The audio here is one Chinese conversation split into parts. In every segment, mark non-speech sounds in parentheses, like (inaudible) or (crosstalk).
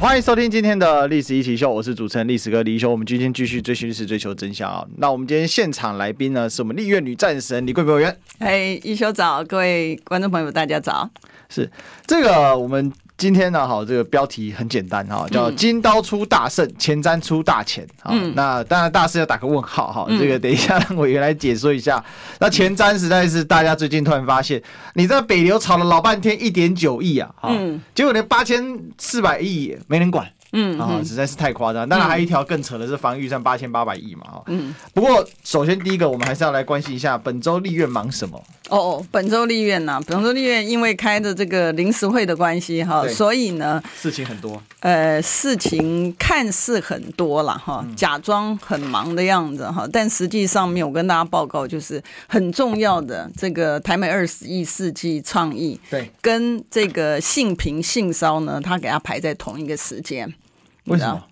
欢迎收听今天的历史一起秀，我是主持人历史哥李修。我们今天继续追寻历史，追求真相啊！那我们今天现场来宾呢，是我们立院女战神李贵妃委员。哎，一修早，各位观众朋友，大家早。是这个我们。今天呢，好，这个标题很简单哈，叫“金刀出大胜，前瞻出大钱”啊。那当然，大师要打个问号哈。这个等一下让委员来解说一下。那前瞻实在是大家最近突然发现，你在北流炒了老半天一点九亿啊，哈，结果连八千四百亿没人管。嗯啊，实在是太夸张。当然还有一条更扯的是防御预算八千八百亿嘛，哈。嗯。不过首先第一个，我们还是要来关心一下本周立院忙什么。哦，本周立院呢，本周立院因为开的这个临时会的关系哈，所以呢事情很多。呃，事情看似很多了哈，假装很忙的样子哈，但实际上面我跟大家报告就是很重要的这个台美二十一世纪倡议，对，跟这个性平性骚呢，他给他排在同一个时间。为什么？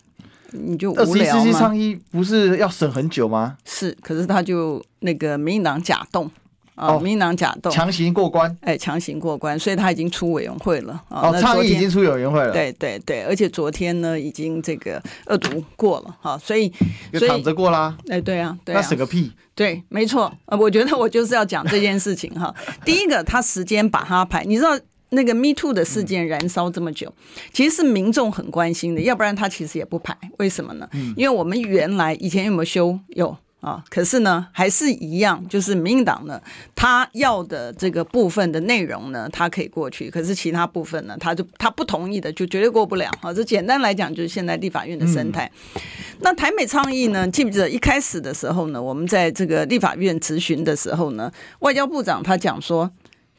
你就无聊吗？世纪倡议不是要审很久吗？是，可是他就那个民进党假动啊，民进党假动，强行过关，哎，强行过关，所以他已经出委员会了啊。哦，倡议已经出委员会了。对对对，而且昨天呢，已经这个二读过了哈，所以就躺着过啦。哎，对啊，对啊，那审个屁！对，没错，呃，我觉得我就是要讲这件事情哈。第一个，他时间把它排，你知道。那个 Me Too 的事件燃烧这么久，其实是民众很关心的，要不然他其实也不排。为什么呢？因为我们原来以前有没有修？有啊，可是呢，还是一样，就是民进党呢，他要的这个部分的内容呢，他可以过去，可是其他部分呢，他就他不同意的，就绝对过不了啊。这简单来讲，就是现在立法院的生态。那台美倡议呢？记不记得一开始的时候呢，我们在这个立法院质询的时候呢，外交部长他讲说，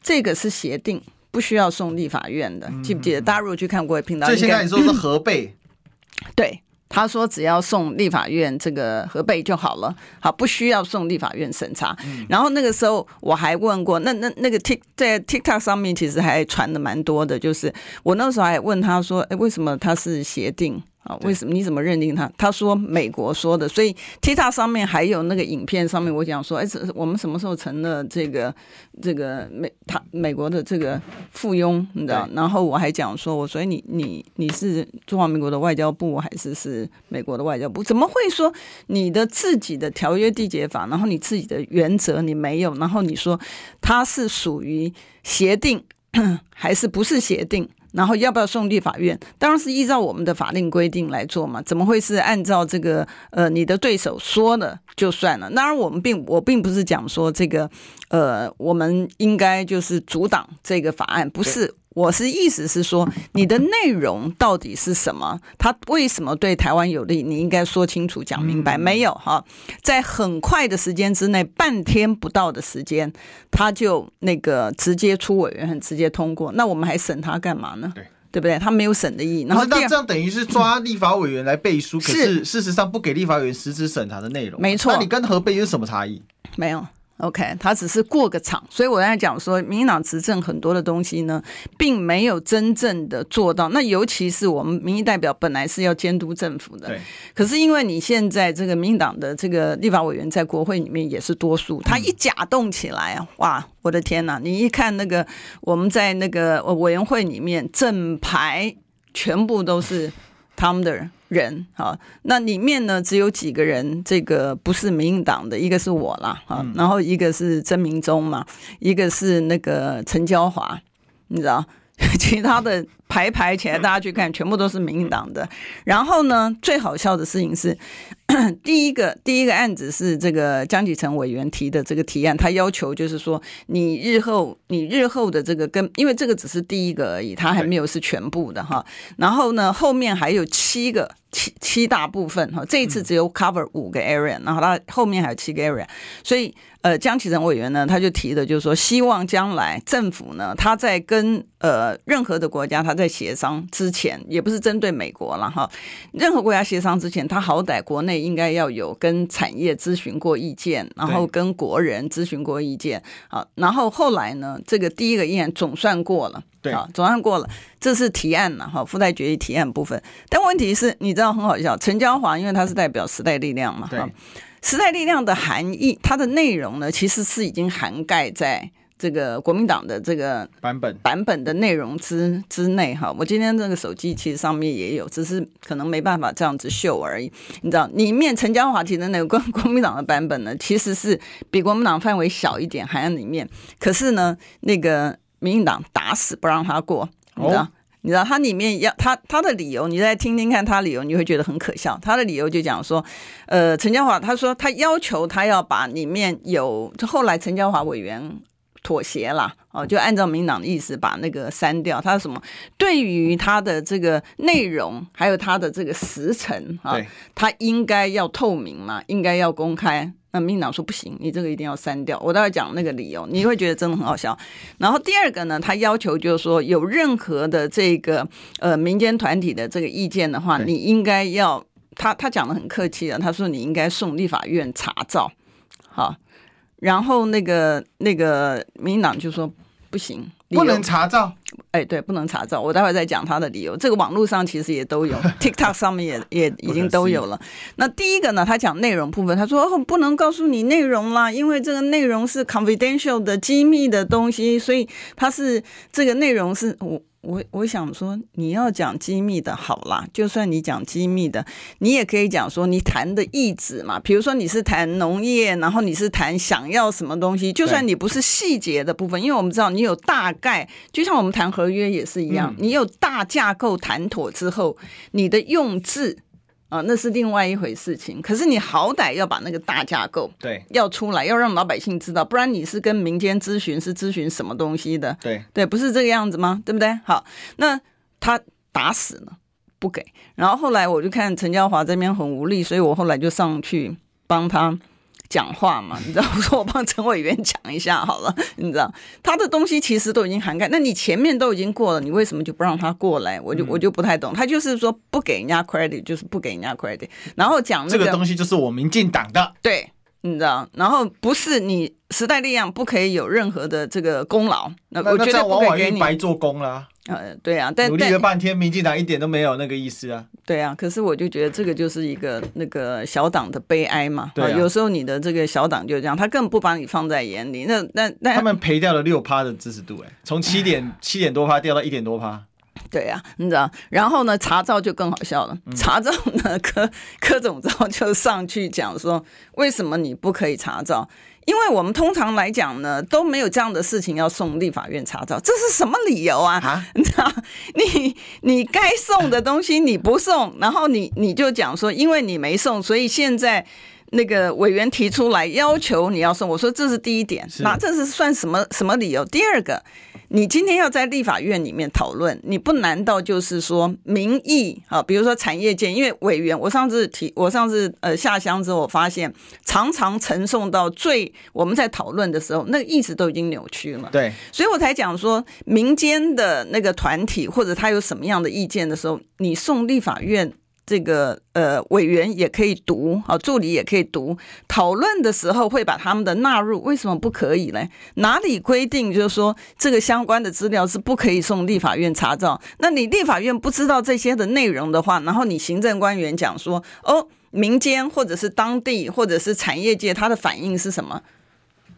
这个是协定。不需要送立法院的，记不记得？大家如果去看过频道，这现在你说是核备，对，他说只要送立法院这个核备就好了，好，不需要送立法院审查。然后那个时候我还问过，那那那个 Tik 在 TikTok 上面其实还传的蛮多的，就是我那时候还问他说，哎，为什么他是协定？啊，为什么？你怎么认定他？他说美国说的，所以 TikTok 上面还有那个影片上面，我讲说，哎，这我们什么时候成了这个这个美他美国的这个附庸，你知道？然后我还讲说，我所以你你你是中华民国的外交部还是是美国的外交部？怎么会说你的自己的条约缔结法，然后你自己的原则你没有，然后你说它是属于协定还是不是协定？然后要不要送立法院？当然是依照我们的法令规定来做嘛，怎么会是按照这个呃你的对手说的就算了？当然我们并我并不是讲说这个呃我们应该就是阻挡这个法案，不是。我是意思是说，你的内容到底是什么？他为什么对台湾有利？你应该说清楚、讲明白。没有哈，在很快的时间之内，半天不到的时间，他就那个直接出委员很，直接通过。那我们还审他干嘛呢？对，对不对？他没有审的意义。然后那这样等于是抓立法委员来背书，可是事实上不给立法委员实质审查的内容。没错，那你跟何备有什么差异？没有。OK，他只是过个场，所以我在讲说，民进党执政很多的东西呢，并没有真正的做到。那尤其是我们民意代表本来是要监督政府的，可是因为你现在这个民进党的这个立法委员在国会里面也是多数，他一假动起来啊，哇，我的天呐！你一看那个我们在那个委员会里面，整排全部都是他们的人。人哈，那里面呢，只有几个人，这个不是民进党的，一个是我啦，哈，然后一个是曾明忠嘛，一个是那个陈娇华，你知道，(laughs) 其他的排排起来，大家去看，全部都是民进党的。然后呢，最好笑的事情是。(clears throat) 第一个第一个案子是这个江启臣委员提的这个提案，他要求就是说，你日后你日后的这个跟，因为这个只是第一个而已，他还没有是全部的哈。然后呢，后面还有七个七七大部分哈，这一次只有 cover 五个 area，然后他后面还有七个 area，所以呃，江启臣委员呢，他就提的就是说，希望将来政府呢，他在跟呃任何的国家，他在在协商之前，也不是针对美国了哈。任何国家协商之前，他好歹国内应该要有跟产业咨询过意见，然后跟国人咨询过意见啊。然后后来呢，这个第一个议案总算过了，对啊，总算过了，这是提案了哈，附带决议提案部分。但问题是，你知道很好笑，陈椒华因为他是代表时代力量嘛，哈。时代力量的含义，它的内容呢，其实是已经涵盖在这个国民党的这个版本版本的内容之之内哈。我今天这个手机其实上面也有，只是可能没办法这样子秀而已。你知道，里面陈江华提的那个国 (laughs) 国民党的版本呢，其实是比国民党范围小一点，含在里面。可是呢，那个民进党打死不让他过，你知道。哦你知道他里面要他他的理由，你再听听看他理由，你会觉得很可笑。他的理由就讲说，呃，陈嘉华他说他要求他要把里面有，就后来陈嘉华委员妥协啦哦，就按照民党的意思把那个删掉。他说什么？对于他的这个内容，还有他的这个时程啊，他应该要透明嘛，应该要公开。那民进党说不行，你这个一定要删掉。我待会讲那个理由，你会觉得真的很好笑。然后第二个呢，他要求就是说，有任何的这个呃民间团体的这个意见的话，你应该要他他讲的很客气啊，他说你应该送立法院查照。好，然后那个那个民进党就说不行。不能查照，哎，对，不能查照。我待会再讲他的理由。这个网络上其实也都有，(laughs) TikTok 上面也也已经都有了。那第一个呢，他讲内容部分，他说哦，不能告诉你内容啦，因为这个内容是 confidential 的机密的东西，所以他是这个内容是我。我我想说，你要讲机密的好啦，就算你讲机密的，你也可以讲说你谈的意旨嘛。比如说你是谈农业，然后你是谈想要什么东西，就算你不是细节的部分，因为我们知道你有大概，就像我们谈合约也是一样，你有大架构谈妥之后，你的用字。啊，那是另外一回事情。可是你好歹要把那个大架构对要出来，要让老百姓知道，不然你是跟民间咨询是咨询什么东西的？对对，不是这个样子吗？对不对？好，那他打死了不给。然后后来我就看陈家华这边很无力，所以我后来就上去帮他。讲话嘛，你知道？(laughs) 我说我帮陈委员讲一下好了，你知道他的东西其实都已经涵盖，那你前面都已经过了，你为什么就不让他过来？我就我就不太懂。他就是说不给人家 credit，就是不给人家 credit，然后讲、那个、这个东西就是我民进党的，对，你知道？然后不是你时代力量不可以有任何的这个功劳，那我觉得不可以给你白做工了。呃，对啊，但努力了半天，民进党一点都没有那个意思啊。对啊，可是我就觉得这个就是一个那个小党的悲哀嘛。对、啊，有时候你的这个小党就这样，他根本不把你放在眼里。那那那他们赔掉了六趴的支持度，哎，从七点七点多趴掉到一点多趴。对啊，你知道，然后呢，查照就更好笑了。查照呢，柯柯总召就上去讲说，为什么你不可以查照？因为我们通常来讲呢，都没有这样的事情要送立法院查找，这是什么理由啊？啊 (laughs) 你知道，你你该送的东西你不送，然后你你就讲说，因为你没送，所以现在那个委员提出来要求你要送。我说这是第一点，那这是算什么什么理由？第二个。你今天要在立法院里面讨论，你不难道就是说民意啊？比如说产业界，因为委员，我上次提，我上次呃下乡之后，我发现常常呈送到最我们在讨论的时候，那个意思都已经扭曲了。对，所以我才讲说，民间的那个团体或者他有什么样的意见的时候，你送立法院。这个呃，委员也可以读，啊，助理也可以读。讨论的时候会把他们的纳入，为什么不可以呢？哪里规定就是说这个相关的资料是不可以送立法院查照？那你立法院不知道这些的内容的话，然后你行政官员讲说，哦，民间或者是当地或者是产业界，他的反应是什么？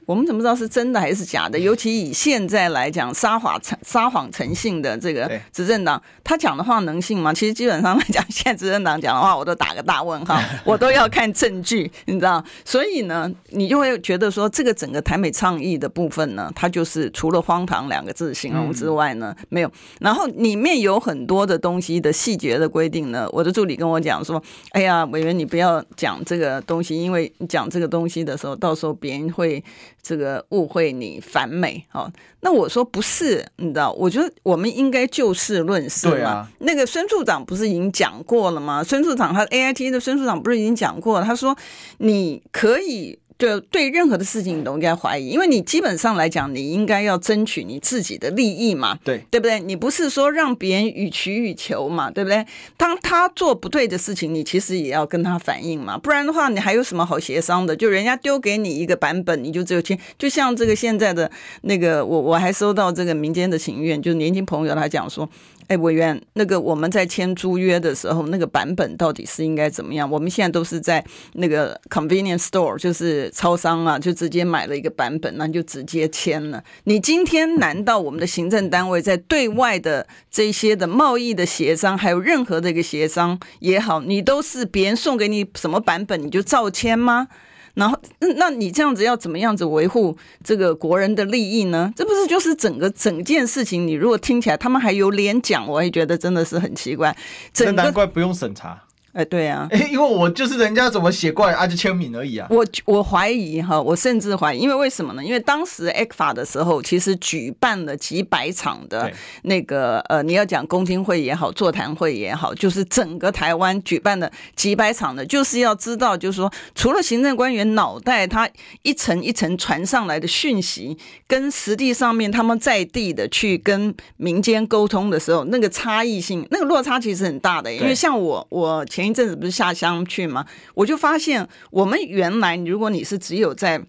我们怎么知道是真的还是假的？尤其以现在来讲，撒谎成撒谎成性的这个执政党，他讲的话能信吗？其实基本上来讲，现在执政党讲的话，我都打个大问号，(laughs) 我都要看证据，你知道？所以呢，你就会觉得说，这个整个台美倡议的部分呢，它就是除了荒唐两个字形容之外呢，没有。然后里面有很多的东西的细节的规定呢，我的助理跟我讲说：“哎呀，委员你不要讲这个东西，因为你讲这个东西的时候，到时候别人会。”这个误会你反美哦，那我说不是，你知道？我觉得我们应该就事论事嘛。对啊。那个孙处长不是已经讲过了吗？孙处长他 AIT 的孙处长不是已经讲过了？他说你可以就对任何的事情你都应该怀疑，因为你基本上来讲，你应该要争取你自己的利益嘛，对对不对？你不是说让别人予取予求嘛，对不对？当他做不对的事情，你其实也要跟他反映嘛，不然的话，你还有什么好协商的？就人家丢给你一个版本，你就只有签。就像这个现在的那个，我我还收到这个民间的请愿，就是年轻朋友他讲说。哎，委员，那个我们在签租约的时候，那个版本到底是应该怎么样？我们现在都是在那个 convenience store，就是超商啊，就直接买了一个版本，那就直接签了。你今天难道我们的行政单位在对外的这些的贸易的协商，还有任何的一个协商也好，你都是别人送给你什么版本，你就照签吗？然后，那你这样子要怎么样子维护这个国人的利益呢？这不是就是整个整件事情？你如果听起来他们还有脸讲，我也觉得真的是很奇怪。这难怪不用审查。哎，对啊，哎，因为我就是人家怎么写过来啊，就签名而已啊。我我怀疑哈，我甚至怀疑，因为为什么呢？因为当时 ECFA 的时候，其实举办了几百场的那个呃，你要讲公听会也好，座谈会也好，就是整个台湾举办的几百场的，就是要知道，就是说，除了行政官员脑袋他一层一层传上来的讯息，跟实际上面他们在地的去跟民间沟通的时候，那个差异性，那个落差其实很大的。因为像我，我前。前一阵子不是下乡去吗？我就发现，我们原来如果你是只有在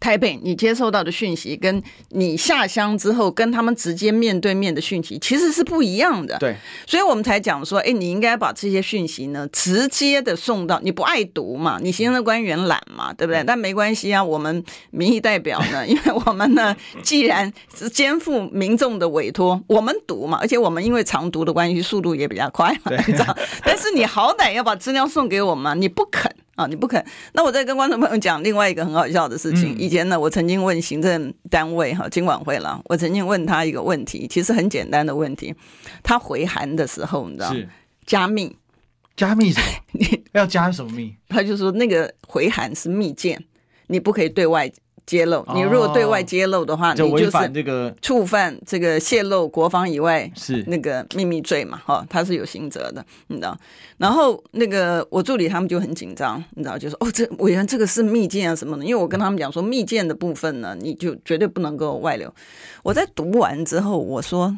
台北，你接受到的讯息，跟你下乡之后跟他们直接面对面的讯息，其实是不一样的。对，所以我们才讲说，哎，你应该把这些讯息呢，直接的送到。你不爱读嘛？你行政官员懒嘛？对不对？但没关系啊，我们民意代表呢，(laughs) 因为我们呢，既然是肩负民众的委托，我们读嘛，而且我们因为常读的关系，速度也比较快嘛，你知道？但是你好歹要把资料送给我们，你不肯。啊，你不肯？那我再跟观众朋友讲另外一个很好笑的事情。以前呢，我曾经问行政单位哈，经管会了，我曾经问他一个问题，其实很简单的问题。他回函的时候，你知道是加密，加密什么？(laughs) 你要加什么密？他就说那个回函是密件，你不可以对外。揭露，你如果对外揭露的话，哦、你就是这个触犯这个泄露国防以外是那个秘密罪嘛？哈，他是有刑责的，你知道？然后那个我助理他们就很紧张，你知道，就说哦，这委员这个是密件啊什么的，因为我跟他们讲说，密件的部分呢，你就绝对不能够外流。我在读完之后，我说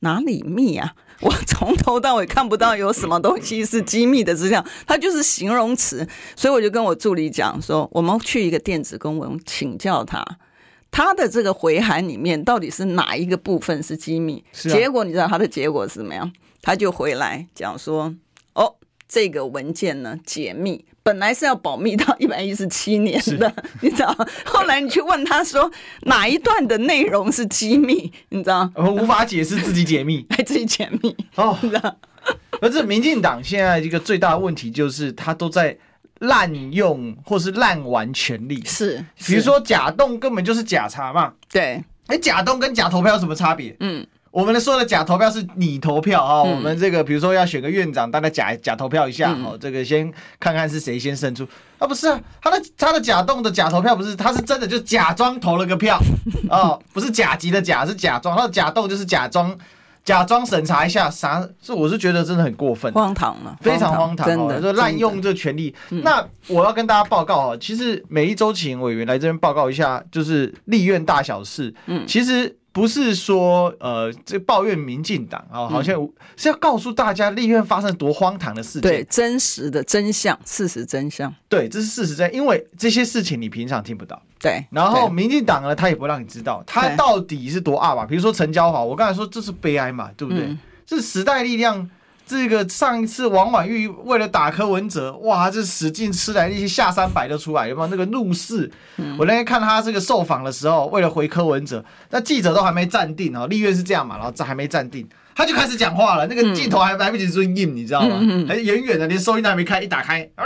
哪里密啊？我从头到尾看不到有什么东西是机密的资料，它就是形容词，所以我就跟我助理讲说，我们去一个电子公文请教他，他的这个回函里面到底是哪一个部分是机密？是啊。结果你知道他的结果是怎么样？他就回来讲说，哦，这个文件呢解密。本来是要保密到一百一十七年的，你知道？(laughs) 后来你去问他说哪一段的内容是机密，你知道？我无法解释，自己解密，还 (laughs) 自己解密哦。你知道而这民进党现在一个最大的问题就是，他都在滥用或是滥玩权力。是，比如说假动根本就是假查嘛。对，哎，假动跟假投票有什么差别？嗯。我们说的假投票是你投票啊，我们这个比如说要选个院长，大家假假投票一下哦，这个先看看是谁先胜出。啊，不是啊，他的他的假动的假投票不是，他是真的就假装投了个票 (laughs) 哦，不是甲级的甲，是假装，他的假动就是假装假装审查一下啥，是我是觉得真的很过分，荒唐了，非常荒唐，真的说滥用这个权力。那我要跟大家报告啊，其实每一周请委员来这边报告一下，就是立院大小事，嗯，其实。不是说呃，这抱怨民进党啊，好像是要告诉大家立院发生多荒唐的事情，对，真实的真相，事实真相，对，这是事实真，因为这些事情你平常听不到，对。然后民进党呢，他也不让你知道，他到底是多二吧？比如说陈椒华，我刚才说这是悲哀嘛，对不对？嗯、这是时代力量。这个上一次王婉玉为了打柯文哲，哇，这使劲吃来那些下三百都出来，有没有？那个怒视？嗯、我那天看他这个受访的时候，为了回柯文哲，那记者都还没站定哦，立院是这样嘛，然后这还没站定，他就开始讲话了，那个镜头还来不及 zoom in，你知道吗？嗯、还远远的，连收音都还没开，一打开，啊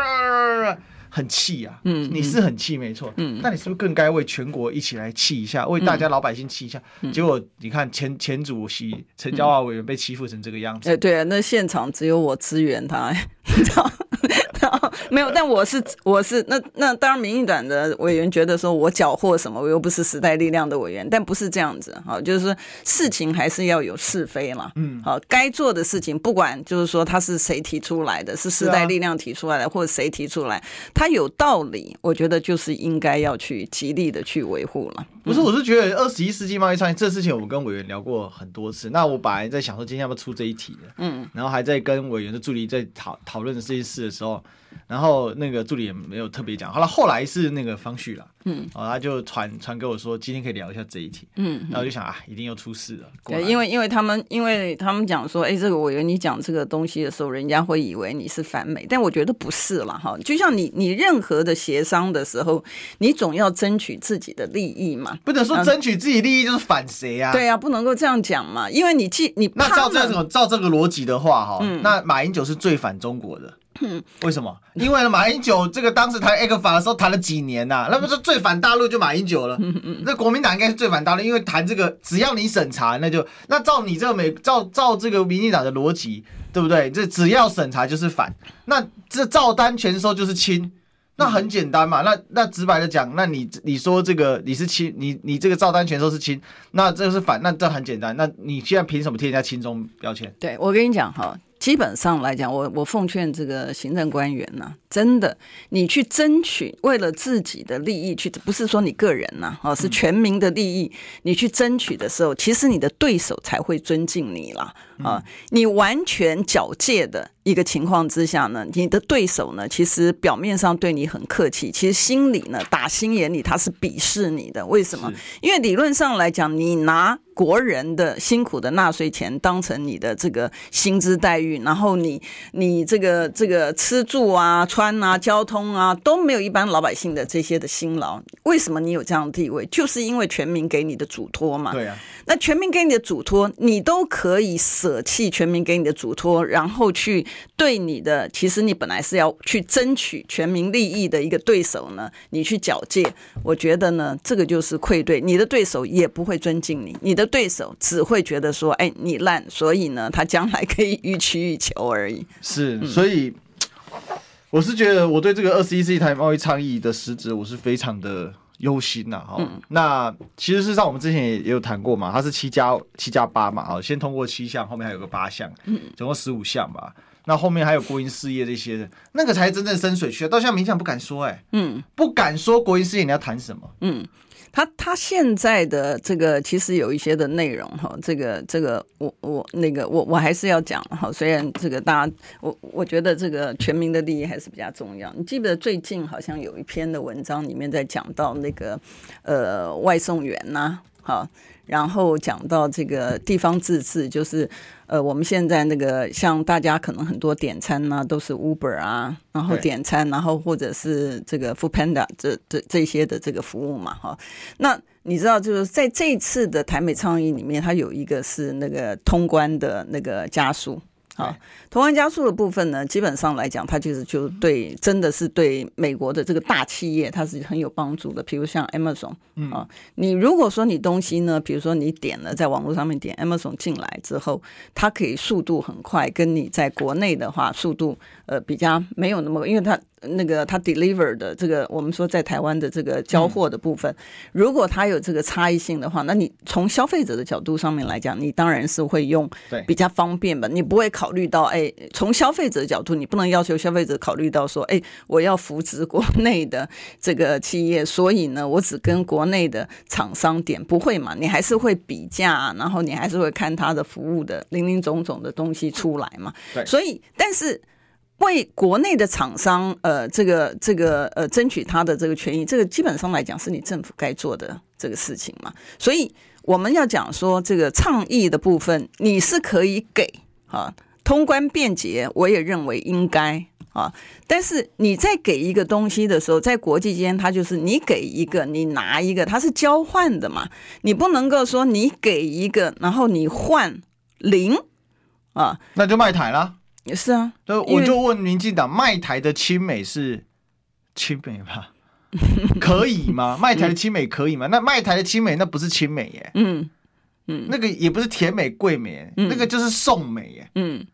很气啊，嗯，你是很气没错，嗯，那你是不是更该为全国一起来气一下，为大家老百姓气一下？嗯、结果你看前前主席陈椒华委员被欺负成这个样子，哎、嗯，对啊，那现场只有我支援他，你知道？(laughs) 然后没有，但我是我是那那当然，民进党的委员觉得说我缴获什么，我又不是时代力量的委员，但不是这样子哈，就是说事情还是要有是非嘛，嗯，好，该做的事情不管就是说他是谁提出来的，是时代力量提出来的，或者谁提出来，他有道理，我觉得就是应该要去极力的去维护了。不是，我是觉得二十一世纪贸易倡议这事情，我们跟委员聊过很多次。那我本来在想说今天要不要出这一题的，嗯，然后还在跟委员的助理在讨讨论这件事的时候。然后那个助理也没有特别讲，好了，后来是那个方旭了，嗯，哦，他就传传给我说，今天可以聊一下这一题，嗯，然后我就想啊，一定又出事了，对，因为因为他们因为他们讲说，哎，这个委员你讲这个东西的时候，人家会以为你是反美，但我觉得不是了哈，就像你你任何的协商的时候，你总要争取自己的利益嘛，不能说争取自己利益就是反谁啊？对啊，不能够这样讲嘛，因为你既你那照这种照这个逻辑的话哈，嗯，那马英九是最反中国的。嗯，(coughs) 为什么？因为呢，马英九这个当时谈 ECFA 的时候谈了几年呐、啊，那不是最反大陆就马英九了。(laughs) 那国民党应该是最反大陆，因为谈这个只要你审查，那就那照你这个美照照这个民进党的逻辑，对不对？这只要审查就是反，那这照单全收就是亲，那很简单嘛。那那直白的讲，那你你说这个你是亲，你你这个照单全收是亲，那这个是反，那这很简单。那你现在凭什么贴人家亲中标签？对，我跟你讲哈。基本上来讲，我我奉劝这个行政官员呢、啊，真的，你去争取为了自己的利益去，不是说你个人呐，哦，是全民的利益，你去争取的时候，其实你的对手才会尊敬你了啊！你完全缴械的一个情况之下呢，你的对手呢，其实表面上对你很客气，其实心里呢，打心眼里他是鄙视你的。为什么？因为理论上来讲，你拿。国人的辛苦的纳税钱当成你的这个薪资待遇，然后你你这个这个吃住啊、穿啊、交通啊都没有一般老百姓的这些的辛劳。为什么你有这样的地位？就是因为全民给你的嘱托嘛。对啊。那全民给你的嘱托，你都可以舍弃全民给你的嘱托，然后去对你的，其实你本来是要去争取全民利益的一个对手呢，你去缴械。我觉得呢，这个就是愧对你的对手，也不会尊敬你，你的。对手只会觉得说：“哎，你烂，所以呢，他将来可以予取予求而已。”是，所以我是觉得我对这个二十一世纪台贸易倡议的实质，我是非常的忧心呐。哈，那其实事实上我们之前也也有谈过嘛，它是七加七加八嘛，啊，先通过七项，后面还有个八项，总共十五项吧。那后面还有国营事业这些的，那个才真正深水区。到现在民进不敢说，哎，嗯，不敢说国营事业你要谈什么，嗯。他他现在的这个其实有一些的内容哈，这个这个我我那个我我还是要讲哈，虽然这个大家我我觉得这个全民的利益还是比较重要。你记不得最近好像有一篇的文章里面在讲到那个呃外送员呐、啊，好。然后讲到这个地方自治，就是呃，我们现在那个像大家可能很多点餐呢、啊，都是 Uber 啊，然后点餐，然后或者是这个 Foodpanda 这这这些的这个服务嘛，哈。那你知道，就是在这一次的台美倡议里面，它有一个是那个通关的那个加速。好，通关加速的部分呢，基本上来讲，它就是就对，真的是对美国的这个大企业，它是很有帮助的。比如像 Amazon，啊，你如果说你东西呢，比如说你点了在网络上面点 Amazon 进来之后，它可以速度很快，跟你在国内的话速度呃比较没有那么，因为它。那个他 deliver 的这个，我们说在台湾的这个交货的部分，如果它有这个差异性的话，那你从消费者的角度上面来讲，你当然是会用比较方便吧？你不会考虑到，哎，从消费者的角度，你不能要求消费者考虑到说，哎，我要扶持国内的这个企业，所以呢，我只跟国内的厂商点，不会嘛？你还是会比价，然后你还是会看他的服务的零零总总的东西出来嘛？对，所以，但是。为国内的厂商，呃，这个这个呃，争取他的这个权益，这个基本上来讲是你政府该做的这个事情嘛。所以我们要讲说，这个倡议的部分，你是可以给啊，通关便捷，我也认为应该啊。但是你在给一个东西的时候，在国际间，它就是你给一个，你拿一个，它是交换的嘛。你不能够说你给一个，然后你换零啊，那就卖台了。也是啊，就我就问民进党卖台的亲美是亲美吧？(laughs) 可以吗？卖台的亲美可以吗？那卖台的亲美那不是亲美耶，嗯嗯，那个也不是甜美贵美，那个就是送美耶，嗯，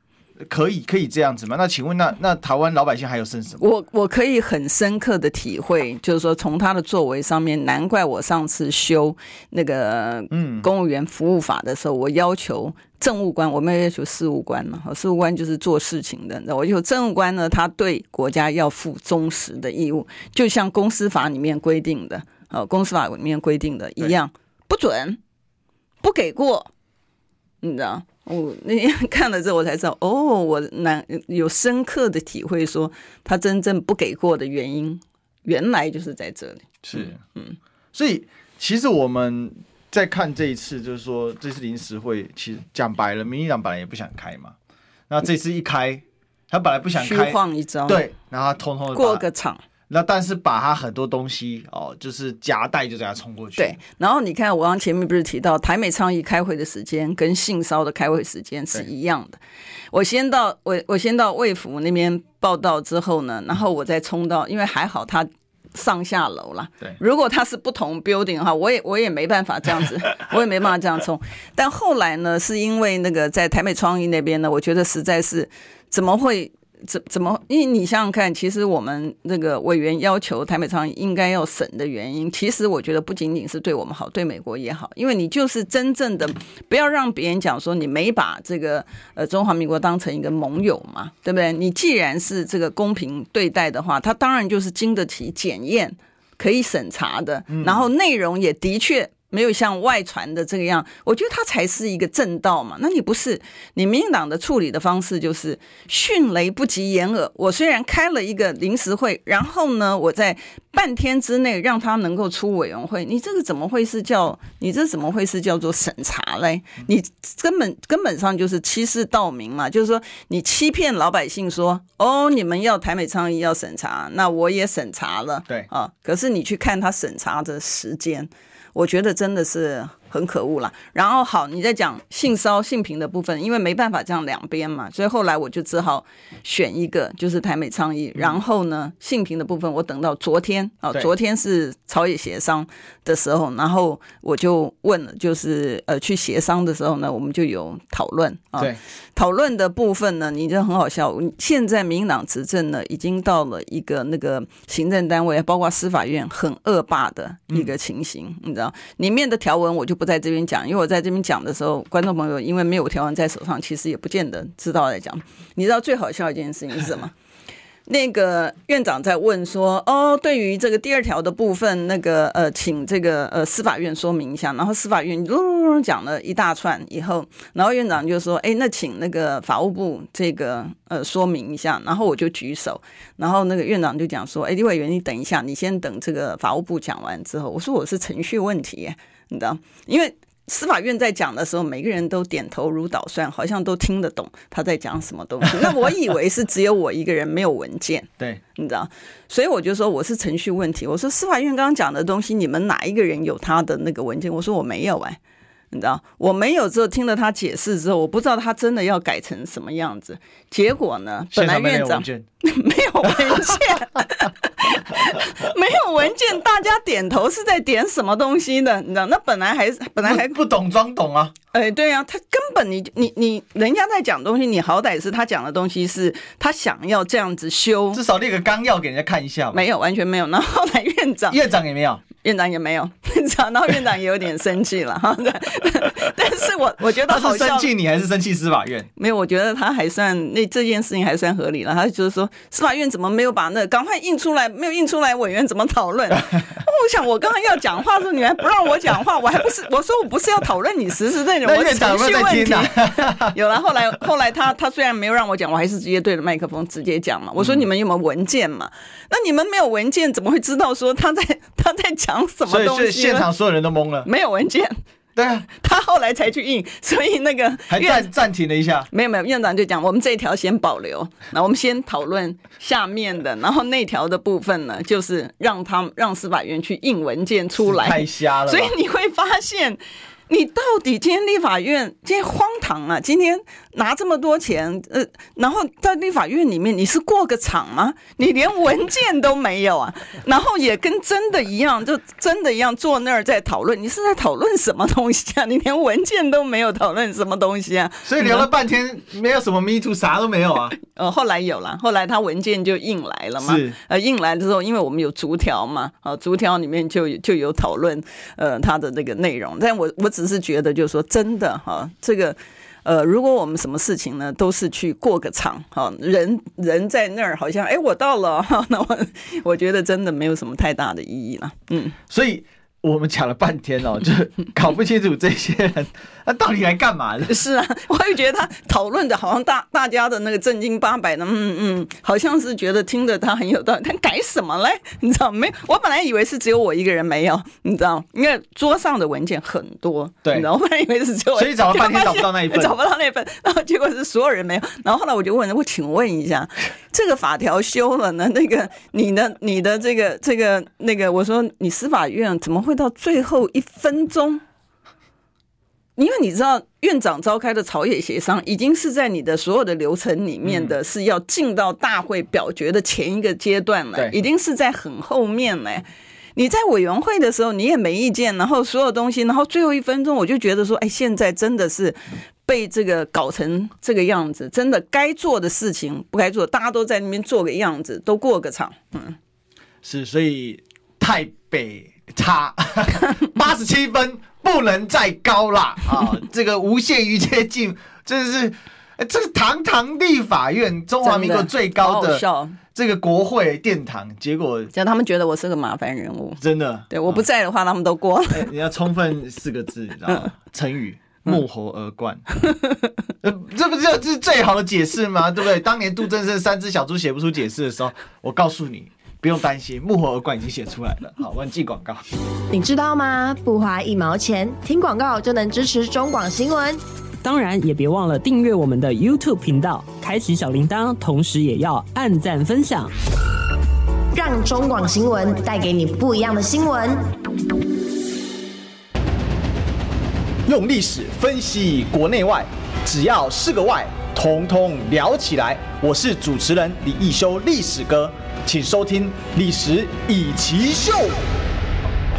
可以可以这样子吗？那请问那那台湾老百姓还有剩什么？我我可以很深刻的体会，就是说从他的作为上面，难怪我上次修那个嗯。公务员服务法的时候，我要求政务官，我没有要求事务官嘛，事务官就是做事情的，我就政务官呢，他对国家要负忠实的义务，就像公司法里面规定的，呃，公司法里面规定的一样，不准，不给过，你知道。我那天 (laughs) 看了之后，我才知道，哦，我难有深刻的体会，说他真正不给过的原因，原来就是在这里。是，嗯，所以其实我们在看这一次，就是说这次临时会，其实讲白了，民进党本来也不想开嘛。那这次一开，他本来不想开，虚晃一招，对，然后他通通过个场。那但是把他很多东西哦，就是夹带就这样冲过去。对，然后你看，我刚前面不是提到台美倡议开会的时间跟性骚的开会时间是一样的。我先到我我先到卫府那边报道之后呢，然后我再冲到，因为还好他上下楼了。对，如果他是不同 building 的话，我也我也没办法这样子，(laughs) 我也没办法这样冲。但后来呢，是因为那个在台美创意那边呢，我觉得实在是怎么会？怎怎么？因为你想想看，其实我们那个委员要求台北仓应该要审的原因，其实我觉得不仅仅是对我们好，对美国也好。因为你就是真正的不要让别人讲说你没把这个呃中华民国当成一个盟友嘛，对不对？你既然是这个公平对待的话，它当然就是经得起检验、可以审查的，然后内容也的确。没有像外传的这个样，我觉得他才是一个正道嘛。那你不是，你民进党的处理的方式就是迅雷不及掩耳。我虽然开了一个临时会，然后呢，我在半天之内让他能够出委员会，你这个怎么会是叫？你这怎么会是叫做审查嘞？你根本根本上就是欺世盗名嘛。就是说，你欺骗老百姓说，哦，你们要台美倡议要审查，那我也审查了，对啊。可是你去看他审查的时间。我觉得真的是很可恶啦。然后好，你在讲性骚性平的部分，因为没办法这样两边嘛，所以后来我就只好选一个，就是台美倡议。然后呢，性平的部分我等到昨天啊，昨天是朝野协商的时候，然后我就问了，就是呃去协商的时候呢，我们就有讨论啊。对，讨论的部分呢，你就很好笑。现在民进党执政呢，已经到了一个那个行政单位，包括司法院很恶霸的一个情形，你知道，里面的条文我就不在这边讲，因为我在这边讲的时候，观众朋友因为没有条文在手上，其实也不见得知道在讲。你知道最好笑一件事情是什么？(laughs) 那个院长在问说：“哦，对于这个第二条的部分，那个呃，请这个呃司法院说明一下。”然后司法院噜噜噜讲了一大串以后，然后院长就说：“哎，那请那个法务部这个呃说明一下。”然后我就举手，然后那个院长就讲说：“哎，李委员，你等一下，你先等这个法务部讲完之后。”我说：“我是程序问题，你知道，因为。”司法院在讲的时候，每个人都点头如捣蒜，好像都听得懂他在讲什么东西。那我以为是只有我一个人没有文件，对，你知道，所以我就说我是程序问题。我说司法院刚刚讲的东西，你们哪一个人有他的那个文件？我说我没有哎、欸，你知道，我没有之后听了他解释之后，我不知道他真的要改成什么样子。结果呢，本来院长 (laughs) 没有文件。(laughs) 没有文件，大家点头是在点什么东西的？你知道？那本来还是本来还不，不懂装懂啊！哎，对啊，他根本你你你，人家在讲东西，你好歹是他讲的东西是他想要这样子修，至少列个纲要给人家看一下。没有，完全没有。(laughs) 然后后来院长，院长也没有。院长也没有，院 (laughs) 长然后院长也有点生气了哈。但是我我觉得好像，生气你还是生气司法院？没有，我觉得他还算那这件事情还算合理了。他就是说司法院怎么没有把那赶快印出来？没有印出来，委员怎么讨论？(laughs) 我想我刚刚要讲话的时候，你还不让我讲话，我还不是我说我不是要讨论你实施内容，我程序问题。有了，后来后来他他虽然没有让我讲，我还是直接对着麦克风直接讲嘛。我说你们有没有文件嘛？那你们没有文件，怎么会知道说他在他在讲？讲什么东西？所以现场所有人都懵了，没有文件。对啊，他后来才去印，所以那个还暂暂停了一下。没有没有，院长就讲我们这一条先保留，那我们先讨论下面的，然后那条的部分呢，就是让他让司法院去印文件出来。太瞎了，所以你会发现。你到底今天立法院今天荒唐啊？今天拿这么多钱，呃，然后在立法院里面你是过个场吗？你连文件都没有啊？(laughs) 然后也跟真的一样，就真的一样坐那儿在讨论。你是在讨论什么东西啊？你连文件都没有，讨论什么东西啊？所以聊了半天，没有什么 me too，啥都没有啊。呃，后来有了，后来他文件就印来了嘛。是。呃，印来的时候，因为我们有逐条嘛，啊，逐条里面就就有讨论，呃，他的那个内容。但我我。只是觉得，就是说，真的哈，这个，呃，如果我们什么事情呢，都是去过个场哈，人人在那儿，好像，哎，我到了，那我 (laughs) 我觉得真的没有什么太大的意义了，嗯，所以。我们讲了半天哦，(laughs) 就搞不清楚这些人 (laughs) 他到底来干嘛的。(laughs) 是啊，我也觉得他讨论的好像大大家的那个正经八百的，嗯嗯，好像是觉得听着他很有道理。他改什么嘞？你知道没？我本来以为是只有我一个人没有，你知道？因为桌上的文件很多，对，然后我本来以为是只有我，所以找了半天找不到那一份，找不到那份，然后结果是所有人没有。然后后来我就问了，我请问一下，这个法条修了呢？那个你的你的这个这个那个，我说你司法院怎么？会到最后一分钟，因为你知道院长召开的朝野协商，已经是在你的所有的流程里面的，是要进到大会表决的前一个阶段了，已经是在很后面了。你在委员会的时候，你也没意见，然后所有东西，然后最后一分钟，我就觉得说，哎，现在真的是被这个搞成这个样子，真的该做的事情不该做，大家都在那边做个样子，都过个场，嗯，是，所以太北。差 (laughs) 八十七分，不能再高了啊！(laughs) 这个无限于接近，真的是，这是堂堂立法院，中华民国最高的这个国会殿堂，结果叫他们觉得我是个麻烦人物，真的。对，我不在的话，他们都过了。你要充分四个字，你知道吗？成语木猴而冠，(laughs) 这不就是最好的解释吗？对不对？当年杜正胜三只小猪写不出解释的时候，我告诉你。不用担心，木猴而冠已经写出来了。好，(laughs) 忘记广告。你知道吗？不花一毛钱，听广告就能支持中广新闻。当然，也别忘了订阅我们的 YouTube 频道，开启小铃铛，同时也要按赞分享，让中广新闻带给你不一样的新闻。用历史分析国内外，只要是个“外”，统统聊起来。我是主持人李易修，历史哥。请收听《历史以奇秀》，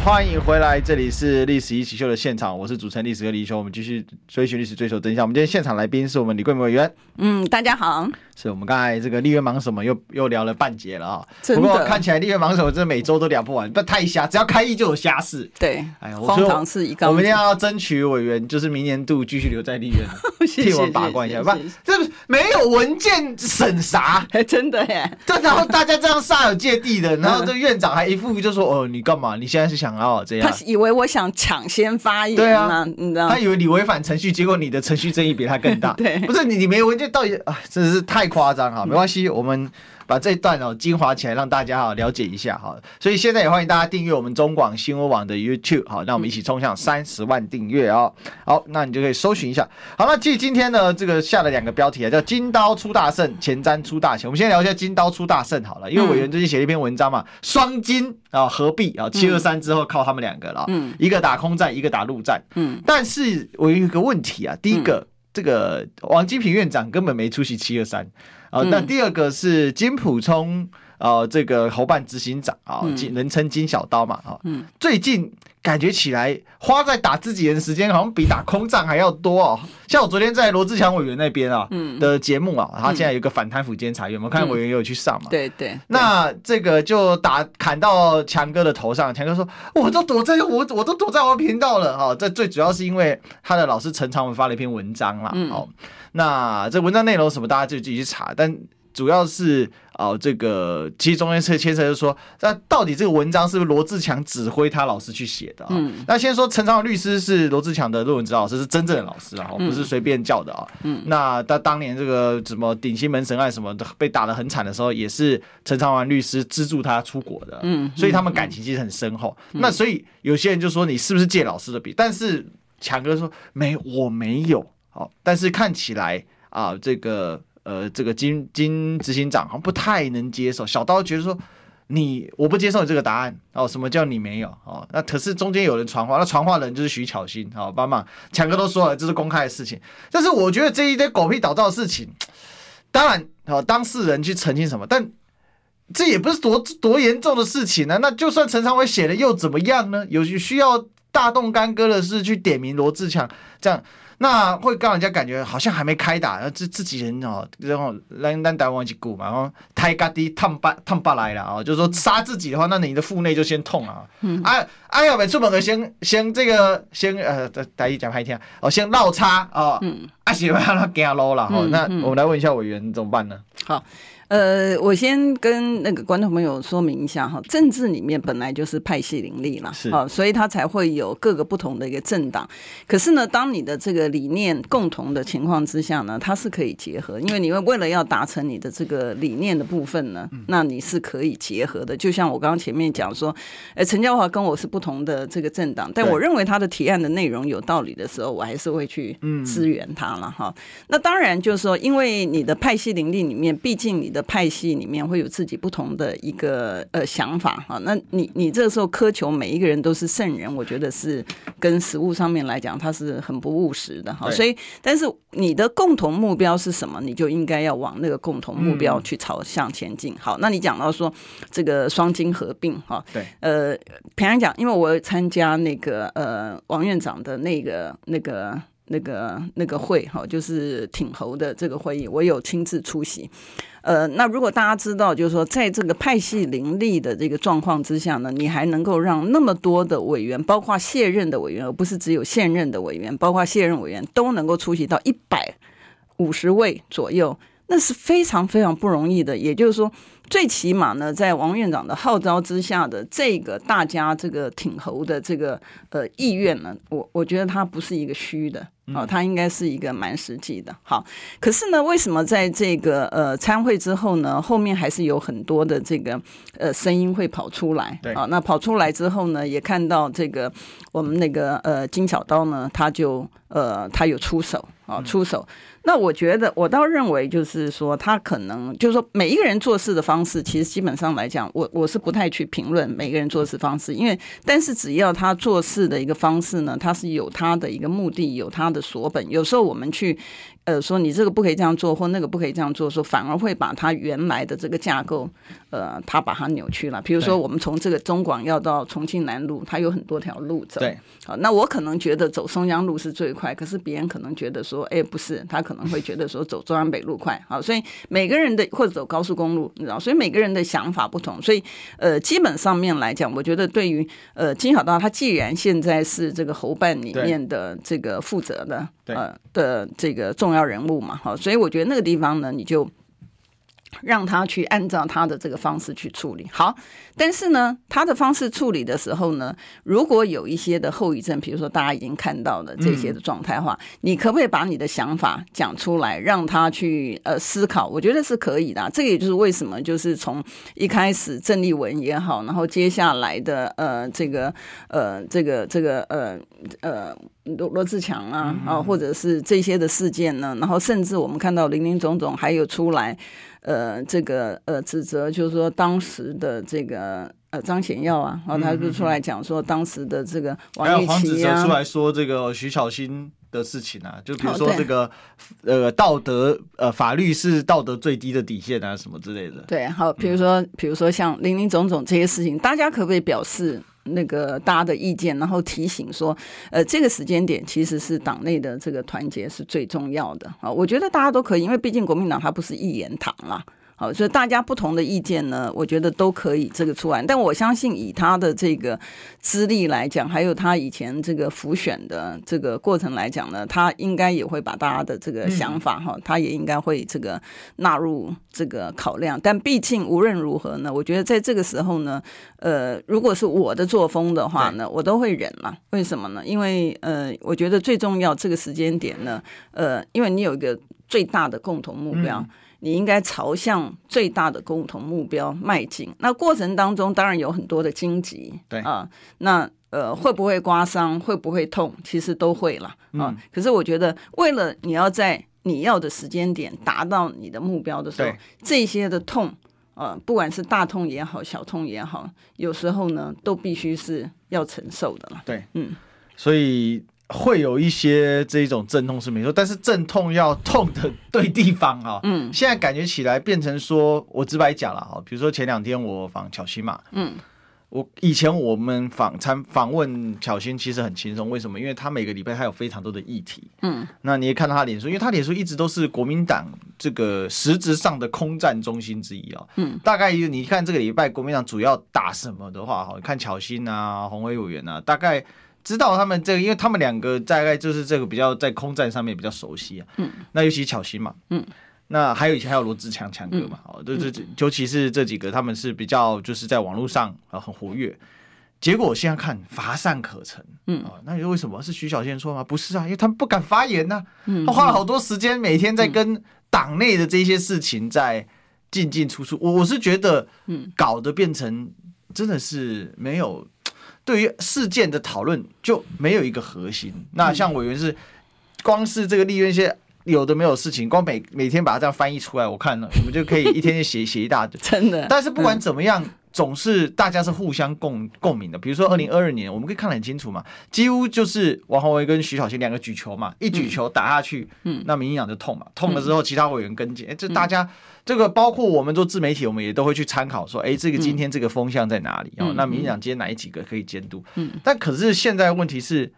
欢迎回来，这里是《历史一起秀》的现场，我是主持人历史哥李易修，我们继续追寻历史，追求真相。我们今天现场来宾是我们李桂梅委员，嗯，大家好。是我们刚才这个立院忙什么又又聊了半节了啊！不过看起来立院忙什么，这每周都聊不完，不太瞎，只要开议就有瞎事。对，哎呀，荒唐事一个。我们一定要争取委员，就是明年度继续留在立院，(laughs) 替我们把关一下。不，这没有文件审查，真的耶。对，然后大家这样煞有介地的，然后这 (laughs) 院长还一副就说：“哦，你干嘛？你现在是想要这样？”他以为我想抢先发言，对啊，你知道？他以为你违反程序，结果你的程序争议比他更大。(laughs) 对，不是你，你没有文件，到底啊，真的是太夸张哈，没关系。我们把这一段哦精华起来，让大家哈了解一下哈。所以现在也欢迎大家订阅我们中广新闻网的 YouTube，好，那我们一起冲向三十万订阅哦。好，那你就可以搜寻一下。好，那继今天呢，这个下了两个标题啊，叫“金刀出大胜，前瞻出大钱”。我们先聊一下“金刀出大胜”好了，因为委员最近写了一篇文章嘛，双金啊合璧啊，七二三之后靠他们两个了，嗯，一个打空战，一个打陆战，嗯，但是我有一个问题啊，第一个，这个王金平院长根本没出席七二三。啊、哦，那第二个是金普聪，呃，这个侯办执行长啊，金、哦、人称金小刀嘛，哈、哦，嗯，最近感觉起来花在打自己人的时间好像比打空战还要多哦。(laughs) 像我昨天在罗志强委员那边啊，嗯，的节目啊，他现在有一个反贪腐监察院，我们看委员也有去上嘛，对对。那这个就打砍到强哥的头上，强哥说，我都躲在我我都躲在我频道了，哈、哦，这最主要是因为他的老师陈长文发了一篇文章啦，嗯、哦。那这文章内容什么，大家就自己去查。但主要是啊、呃，这个其实中间牵牵扯就是说，那到底这个文章是不是罗志强指挥他老师去写的啊？嗯。那先说陈长文律师是罗志强的论文指导老师，是真正的老师啊，不是随便叫的啊。嗯。那他当年这个什么顶新门神案什么的被打得很惨的时候，也是陈长文律师资助他出国的。嗯。所以他们感情其实很深厚。嗯、那所以有些人就说你是不是借老师的笔？但是强哥说没，我没有。好，但是看起来啊，这个呃，这个金金执行长好像不太能接受。小刀觉得说，你我不接受你这个答案哦，什么叫你没有哦？那可是中间有人传话，那传话的人就是徐巧芯哦，帮忙强哥都说了，这是公开的事情。但是我觉得这一堆狗屁倒灶的事情，当然哦，当事人去澄清什么，但这也不是多多严重的事情呢、那就算陈昌伟写了又怎么样呢？有需要大动干戈的事去点名罗志强这样。那会让人家感觉好像还没开打，然后自自己人哦，然后让让台湾去顾嘛，然后太嘎滴烫巴烫巴来了啊，就是说杀自己的话，那你的腹内就先痛啊。嗯、啊啊要没出门的先先这个先呃，大家讲拍天哦，先落差哦，嗯，啊喜欢让他给他撸了哈。那我们来问一下委员怎么办呢？好。呃，我先跟那个观众朋友说明一下哈，政治里面本来就是派系林立啦，是哦，所以他才会有各个不同的一个政党。可是呢，当你的这个理念共同的情况之下呢，它是可以结合，因为你会为了要达成你的这个理念的部分呢，那你是可以结合的。就像我刚刚前面讲说，呃，陈嘉华跟我是不同的这个政党，但我认为他的提案的内容有道理的时候，我还是会去支援他了哈。那当然就是说，因为你的派系林立里面，毕竟你的派系里面会有自己不同的一个呃想法哈，那你你这个时候苛求每一个人都是圣人，我觉得是跟实物上面来讲，它是很不务实的哈。所以，但是你的共同目标是什么，你就应该要往那个共同目标去朝向前进。好，那你讲到说这个双金合并哈，对，呃，平常讲，因为我参加那个呃王院长的那个那个。那个那个会哈，就是挺侯的这个会议，我有亲自出席。呃，那如果大家知道，就是说，在这个派系林立的这个状况之下呢，你还能够让那么多的委员，包括卸任的委员，而不是只有现任的委员，包括卸任委员都能够出席到一百五十位左右，那是非常非常不容易的。也就是说。最起码呢，在王院长的号召之下的这个大家这个挺侯的这个呃意愿呢，我我觉得它不是一个虚的啊，它应该是一个蛮实际的。好，可是呢，为什么在这个呃参会之后呢，后面还是有很多的这个呃声音会跑出来？对啊，那跑出来之后呢，也看到这个我们那个呃金小刀呢，他就呃他有出手啊，出手。那我觉得，我倒认为就是说，他可能就是说，每一个人做事的方式，其实基本上来讲，我我是不太去评论每个人做事方式，因为但是只要他做事的一个方式呢，他是有他的一个目的，有他的所本。有时候我们去。呃，说你这个不可以这样做，或那个不可以这样做，说反而会把它原来的这个架构，呃，他把它扭曲了。比如说，我们从这个中广要到重庆南路，它有很多条路走。对，好，那我可能觉得走松江路是最快，可是别人可能觉得说，哎，不是，他可能会觉得说走中央北路快。好，所以每个人的或者走高速公路，你知道，所以每个人的想法不同，所以呃，基本上面来讲，我觉得对于呃金小刀，他既然现在是这个侯办里面的这个负责的。呃的这个重要人物嘛，哈，所以我觉得那个地方呢，你就。让他去按照他的这个方式去处理好，但是呢，他的方式处理的时候呢，如果有一些的后遗症，比如说大家已经看到的这些的状态话，你可不可以把你的想法讲出来，让他去呃思考？我觉得是可以的。这个也就是为什么，就是从一开始郑丽文也好，然后接下来的呃这个呃这个这个呃呃罗罗志强啊啊，或者是这些的事件呢，然后甚至我们看到林林总总还有出来。呃，这个呃，指责就是说，当时的这个呃张显耀啊，然后他就出来讲说，当时的这个王玉琦啊，黄出来说这个徐小新的事情啊，就比如说这个、哦、呃道德呃法律是道德最低的底线啊，什么之类的。对，好，比如说比如说像林林总总这些事情，大家可不可以表示？那个大家的意见，然后提醒说，呃，这个时间点其实是党内的这个团结是最重要的啊。我觉得大家都可以，因为毕竟国民党它不是一言堂啦。好，所以大家不同的意见呢，我觉得都可以这个出来。但我相信以他的这个资历来讲，还有他以前这个浮选的这个过程来讲呢，他应该也会把大家的这个想法哈，他也应该会这个纳入这个考量。但毕竟无论如何呢，我觉得在这个时候呢，呃，如果是我的作风的话呢，我都会忍了。为什么呢？因为呃，我觉得最重要这个时间点呢，呃，因为你有一个最大的共同目标。你应该朝向最大的共同目标迈进。那过程当中当然有很多的荆棘，对啊，那呃会不会刮伤，会不会痛，其实都会了啊。嗯、可是我觉得，为了你要在你要的时间点达到你的目标的时候，这些的痛，呃，不管是大痛也好，小痛也好，有时候呢，都必须是要承受的了。对，嗯，所以会有一些这种阵痛是没错，但是阵痛要痛的对地方啊。嗯，现在感觉起来变成说，我直白讲了哈，比如说前两天我访巧心嘛，嗯。我以前我们访参访问巧心其实很轻松，为什么？因为他每个礼拜他有非常多的议题，嗯，那你也看到他脸书，因为他脸书一直都是国民党这个实质上的空战中心之一啊，嗯，大概你看这个礼拜国民党主要打什么的话，哈，看巧心啊、鸿辉委员啊，大概知道他们这个，因为他们两个大概就是这个比较在空战上面比较熟悉啊，嗯，那尤其巧心嘛，嗯。那还有以前还有罗志强强哥嘛？哦，这这尤其是这几个，他们是比较就是在网络上啊很活跃。结果我现在看乏善可陈，嗯啊，那为什么是徐小倩说吗？不是啊，因为他们不敢发言呐。他花了好多时间，每天在跟党内的这些事情在进进出出。我我是觉得，嗯，搞得变成真的是没有对于事件的讨论就没有一个核心。那像委员是光是这个立院线。有的没有事情，光每每天把它这样翻译出来，我看了，我们就可以一天天写 (laughs) 写一大堆。真的。但是不管怎么样，嗯、总是大家是互相共共鸣的。比如说二零二二年，我们可以看得很清楚嘛，几乎就是王宏维跟徐小新两个举球嘛，一举球打下去，嗯，那民进党就痛嘛，痛了之后其他委员跟进，哎、欸，这大家这个包括我们做自媒体，我们也都会去参考说，哎、欸，这个今天这个风向在哪里？哦，那民进党今天哪一几个可以监督？嗯，但可是现在问题是，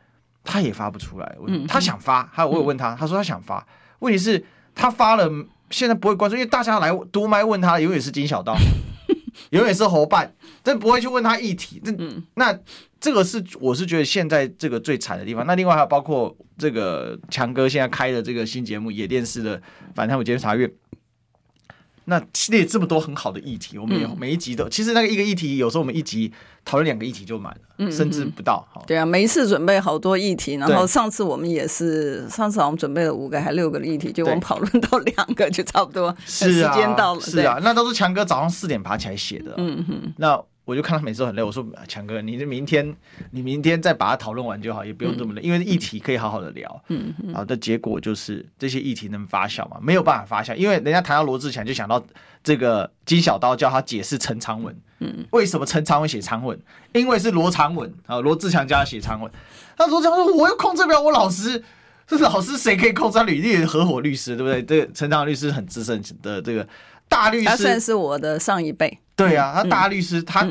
他也发不出来，他想发，他我有问他，他说他想发。问题是，他发了，现在不会关注，因为大家来读麦问他，永远是金小刀，永远是侯办，但不会去问他议题。这、嗯、那这个是，我是觉得现在这个最惨的地方。那另外还有包括这个强哥现在开的这个新节目，野电视的反贪腐监察院。那列这么多很好的议题，我们有每一集都，其实那个一个议题，有时候我们一集讨论两个议题就满了，甚至不到。对啊，每一次准备好多议题，然后上次我们也是，上次我们准备了五个还六个议题，就我们讨论到两个就差不多，时间到了。是啊，那都是强哥早上四点爬起来写的。嗯哼，那。我就看他每次都很累，我说强哥，你这明天你明天再把它讨论完就好，也不用这么累，因为议题可以好好的聊。嗯嗯。好的结果就是这些议题能发酵吗？没有办法发酵，因为人家谈到罗志强就想到这个金小刀叫他解释陈长文。嗯。为什么陈长文写长文？因为是罗长文啊，罗志强叫他写长文。他罗长文说：“我又控制不了我老师，这老师谁可以控制他履历？合伙律师对不对？这个陈长律师很资深的这个大律师，他算是我的上一辈。”对啊，他大律师，嗯、他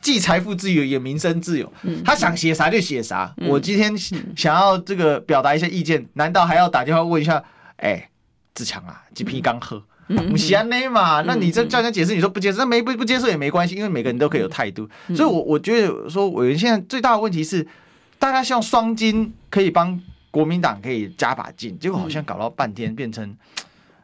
既财富自由也民生自由，嗯、他想写啥就写啥。嗯、我今天想要这个表达一些意见，嗯、难道还要打电话问一下？哎，志强啊，几瓶刚喝，不是安内嘛？那你这叫人家解释，你说不接受，那没不不接受也没关系，因为每个人都可以有态度。嗯、所以我，我我觉得说，委员现在最大的问题是，大家希望双金可以帮国民党可以加把劲，结果好像搞到半天变成。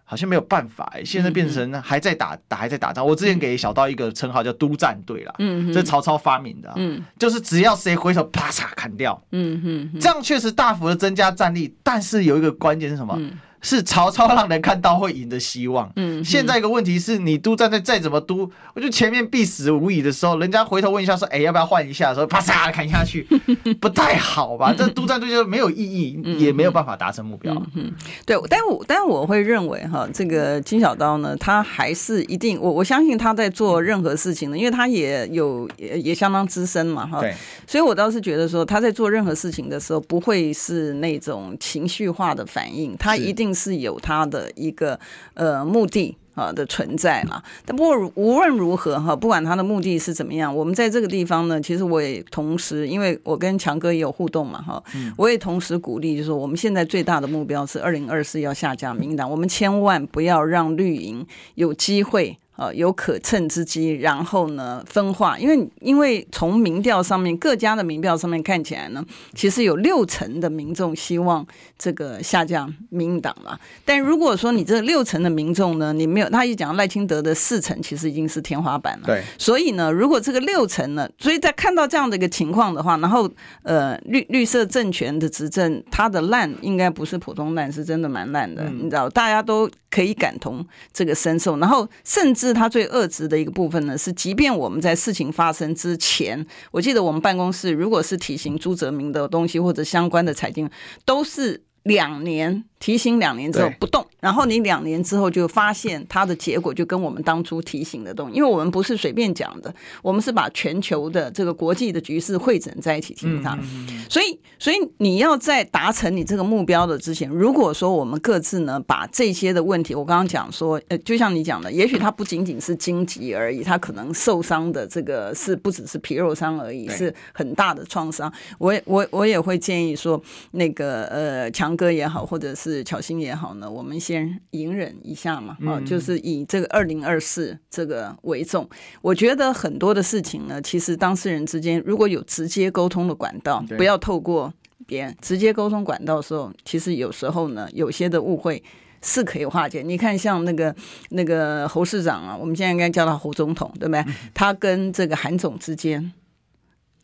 好像没有办法哎，现在变成还在打打还在打仗。我之前给小刀一个称号叫“督战队”啦，嗯，这是曹操发明的，嗯，就是只要谁回头，啪嚓砍掉，嗯哼，这样确实大幅的增加战力，但是有一个关键是什么？是曹操让人看到会赢的希望。嗯，现在一个问题是你督战队再怎么督，我就前面必死无疑的时候，人家回头问一下说，哎，要不要换一下的时候，啪嚓砍下去，(laughs) 不太好吧？这督战队就没有意义，也没有办法达成目标。嗯，对，但我但我会认为哈，这个金小刀呢，他还是一定，我我相信他在做任何事情呢，因为他也有也也相当资深嘛，哈，对，所以我倒是觉得说他在做任何事情的时候，不会是那种情绪化的反应，他一定。是有它的一个呃目的啊的存在嘛，但不过无论如何哈，不管他的目的是怎么样，我们在这个地方呢，其实我也同时，因为我跟强哥也有互动嘛哈，我也同时鼓励，就是我们现在最大的目标是二零二四要下架民进党，我们千万不要让绿营有机会。呃，有可乘之机，然后呢分化，因为因为从民调上面各家的民调上面看起来呢，其实有六成的民众希望这个下降民进党了。但如果说你这六成的民众呢，你没有，他一讲赖清德的四成，其实已经是天花板了。对，所以呢，如果这个六成呢，所以在看到这样的一个情况的话，然后呃绿绿色政权的执政，它的烂应该不是普通烂，是真的蛮烂的，嗯、你知道，大家都可以感同这个身受，然后甚至。是他最恶质的一个部分呢，是即便我们在事情发生之前，我记得我们办公室如果是提醒朱泽明的东西或者相关的财经，都是两年提醒两年之后不动，然后你两年之后就发现它的结果就跟我们当初提醒的东西，因为我们不是随便讲的，我们是把全球的这个国际的局势会诊在一起听它。所以，所以你要在达成你这个目标的之前，如果说我们各自呢把这些的问题，我刚刚讲说，呃，就像你讲的，也许它不仅仅是荆棘而已，它可能受伤的这个是不只是皮肉伤而已，是很大的创伤。我也我我也会建议说，那个呃，强哥也好，或者是巧心也好呢，我们先。隐忍一下嘛，啊，就是以这个二零二四这个为重。我觉得很多的事情呢，其实当事人之间如果有直接沟通的管道，不要透过别人直接沟通管道的时候，其实有时候呢，有些的误会是可以化解。你看，像那个那个侯市长啊，我们现在应该叫他侯总统，对不对？他跟这个韩总之间。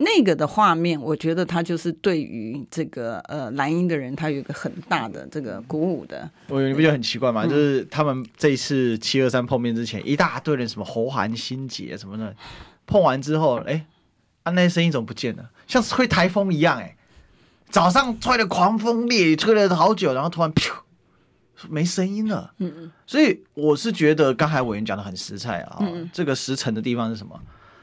那个的画面，我觉得他就是对于这个呃蓝鹰的人，他有一个很大的这个鼓舞的。我你不觉得很奇怪吗？嗯、就是他们这一次七二三碰面之前，一大堆人什么侯韩心结什么的，碰完之后，哎，啊那些声音怎么不见了？像吹台风一样，哎，早上吹的狂风烈雨，吹了好久，然后突然噗，没声音了。嗯嗯。所以我是觉得刚才委员讲的很实在啊，嗯嗯这个实诚的地方是什么？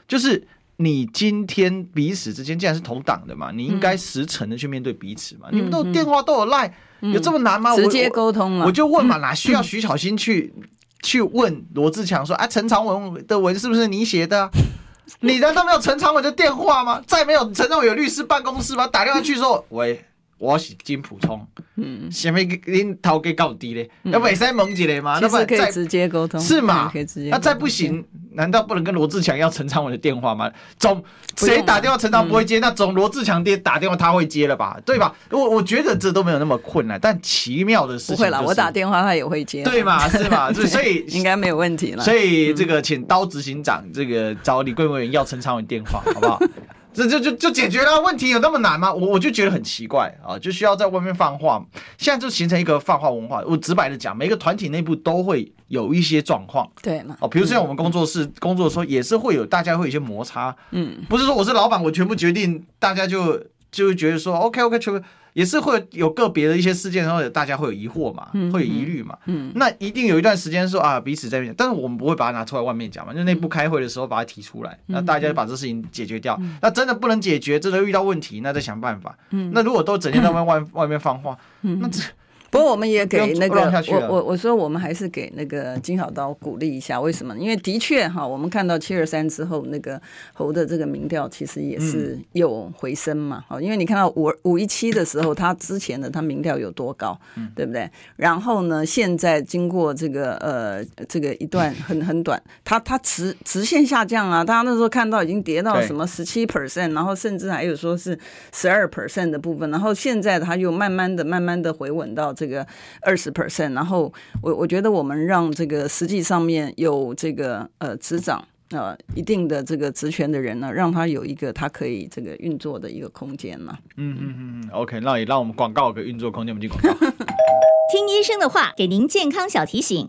就是。你今天彼此之间既然是同党的嘛，你应该实诚的去面对彼此嘛。嗯、你们都有电话，都有赖，嗯、有这么难吗？直接沟通了。我就问嘛，哪需要徐小新去、嗯、去问罗志强说，啊，陈长文的文是不是你写的、啊？(laughs) 你难道没有陈长文的电话吗？再没有陈长文有律师办公室吗？打电话去说，喂。我是金溥聪，嗯，下面恁头家到底嘞？要不再蒙起来吗？那不可以直接沟通是吗？那再不行，难道不能跟罗志强要陈昌文的电话吗？总谁打电话陈昌不会接，那总罗志强爹打电话他会接了吧？对吧？我我觉得这都没有那么困难，但奇妙的事情不会啦，我打电话他也会接，对嘛？是嘛？(laughs) 所以应该没有问题了。所以这个请刀执行长这个找李贵委员要陈昌文电话，好不好？这就就就解决了问题，有那么难吗？我我就觉得很奇怪啊，就需要在外面放话，现在就形成一个放话文化。我直白的讲，每个团体内部都会有一些状况，对嘛？哦，比如说像我们工作室工作的时候，也是会有大家会有一些摩擦，嗯，不是说我是老板，我全部决定，大家就就会觉得说 OK OK 全部。也是会有个别的一些事件，然后大家会有疑惑嘛，嗯、会有疑虑嘛。嗯，那一定有一段时间说啊，彼此在面，但是我们不会把它拿出来外面讲嘛，就内部开会的时候把它提出来，嗯、那大家就把这事情解决掉。嗯、那真的不能解决，真的遇到问题，那再想办法。嗯，那如果都整天在外外外面放话，嗯、那这。不过我们也给那个我我我说我们还是给那个金小刀鼓励一下，为什么？因为的确哈，我们看到七二三之后，那个侯的这个民调其实也是有回升嘛。好，因为你看到五五一七的时候，他之前的他民调有多高，对不对？然后呢，现在经过这个呃这个一段很很短，他他直直线下降啊。大家那时候看到已经跌到什么十七 percent，然后甚至还有说是十二 percent 的部分，然后现在他又慢慢的慢慢的回稳到。这个二十 percent，然后我我觉得我们让这个实际上面有这个呃执掌呃一定的这个职权的人呢，让他有一个他可以这个运作的一个空间嘛。嗯嗯嗯嗯，OK，那也让我们广告有个运作空间，我们进广告。(laughs) 听医生的话，给您健康小提醒。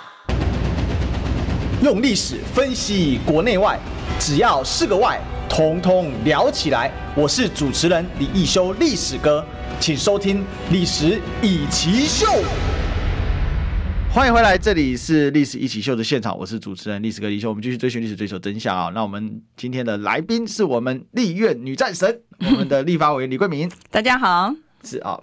用历史分析国内外，只要是个“外”，统统聊起来。我是主持人李易修，历史哥，请收听《历史易起秀》。欢迎回来，这里是《历史一起秀》的现场，我是主持人历史哥李修。我们继续追寻历史，追求真相啊！那我们今天的来宾是我们立院女战神，我们的立法委员李桂明。(laughs) 大家好，是啊。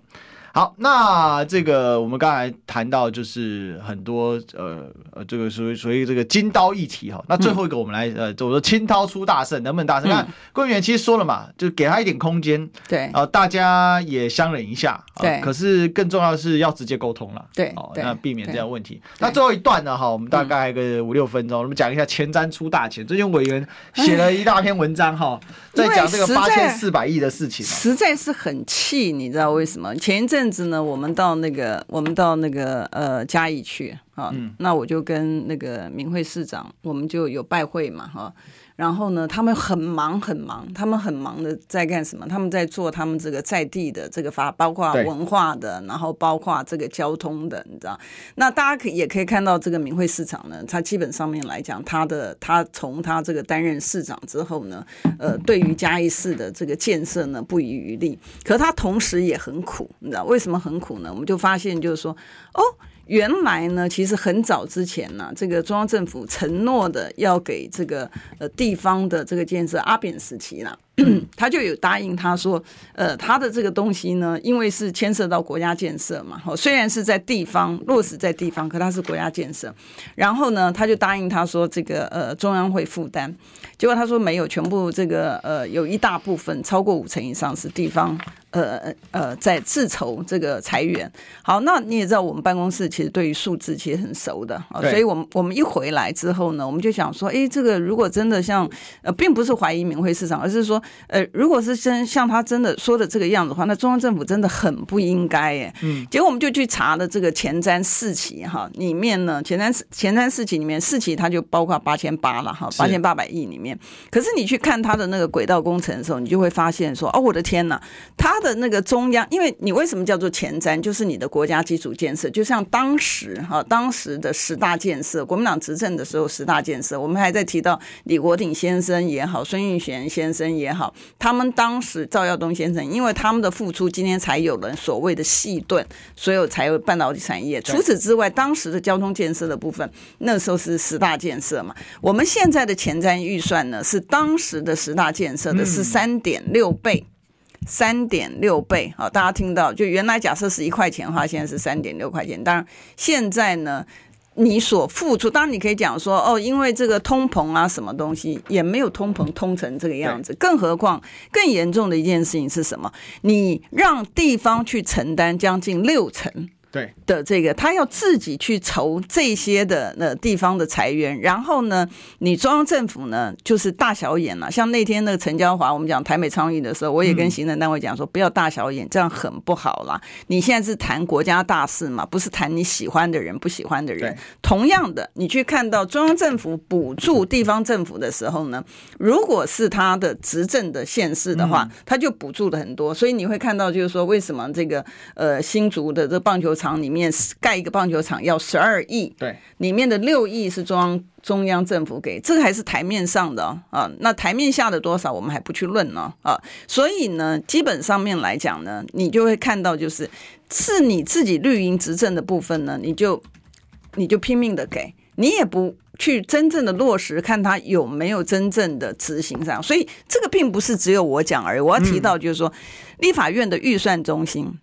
好，那这个我们刚才谈到就是很多呃呃，这个属于属于这个金刀议题哈。那最后一个我们来、嗯、呃，就说清刀出大胜，能不能大胜？看贵委员其实说了嘛，就给他一点空间，对，啊、呃，大家也相忍一下，对、呃。可是更重要的是要直接沟通了，对，哦，那避免这样问题。那最后一段呢，哈，我们大概个五六分钟，我们讲一下前瞻出大钱。最近委员写了一大篇文章哈，在讲这个八千四百亿的事情，实在是很气，你知道为什么？前一阵子呢，我们到那个我们到那个呃嘉义去。哈，那我就跟那个明慧市长，我们就有拜会嘛哈。然后呢，他们很忙很忙，他们很忙的在干什么？他们在做他们这个在地的这个发，包括文化的，然后包括这个交通的，你知道？那大家可也可以看到，这个明慧市长呢，他基本上面来讲，他的他从他这个担任市长之后呢，呃，对于嘉义市的这个建设呢，不遗余力。可他同时也很苦，你知道为什么很苦呢？我们就发现就是说，哦。原来呢，其实很早之前呢，这个中央政府承诺的要给这个呃地方的这个建设，阿扁时期呢，(clears throat) 他就有答应他说，呃，他的这个东西呢，因为是牵涉到国家建设嘛，虽然是在地方落实在地方，可他是国家建设，然后呢，他就答应他说，这个呃中央会负担，结果他说没有，全部这个呃有一大部分超过五成以上是地方。呃呃，在自筹这个裁员，好，那你也知道，我们办公室其实对于数字其实很熟的，所以我们我们一回来之后呢，我们就想说，哎，这个如果真的像呃，并不是怀疑敏慧市场，而是说，呃，如果是真像他真的说的这个样子的话，那中央政府真的很不应该，哎，嗯，结果我们就去查了这个前瞻四期哈，里面呢，前瞻前瞻四期里面四期它就包括八千八了哈，八千八百亿里面，可是你去看它的那个轨道工程的时候，你就会发现说，哦，我的天呐，它。他的那个中央，因为你为什么叫做前瞻？就是你的国家基础建设，就像当时哈，当时的十大建设，国民党执政的时候十大建设，我们还在提到李国鼎先生也好，孙运璇先生也好，他们当时赵耀东先生，因为他们的付出，今天才有了所谓的细盾，所以才有半导体产业。除此之外，当时的交通建设的部分，那时候是十大建设嘛。我们现在的前瞻预算呢，是当时的十大建设的是三点六倍。三点六倍啊！大家听到，就原来假设是一块钱的话，现在是三点六块钱。当然，现在呢，你所付出，当然你可以讲说，哦，因为这个通膨啊，什么东西也没有通膨通成这个样子。更何况，更严重的一件事情是什么？你让地方去承担将近六成。对的，这个他要自己去筹这些的呃地方的财源，然后呢，你中央政府呢就是大小眼了。像那天那个陈椒华，我们讲台美倡议的时候，我也跟行政单位讲说，不要大小眼，这样很不好啦。你现在是谈国家大事嘛，不是谈你喜欢的人不喜欢的人。同样的，你去看到中央政府补助地方政府的时候呢，如果是他的执政的县市的话，他就补助的很多。所以你会看到，就是说为什么这个呃新竹的这棒球场里面盖一个棒球场要十二亿，对，里面的六亿是中央中央政府给，这个还是台面上的啊，那台面下的多少我们还不去论呢啊，所以呢，基本上面来讲呢，你就会看到就是是你自己绿营执政的部分呢，你就你就拼命的给，你也不去真正的落实，看他有没有真正的执行上，所以这个并不是只有我讲而已，我要提到就是说，立法院的预算中心。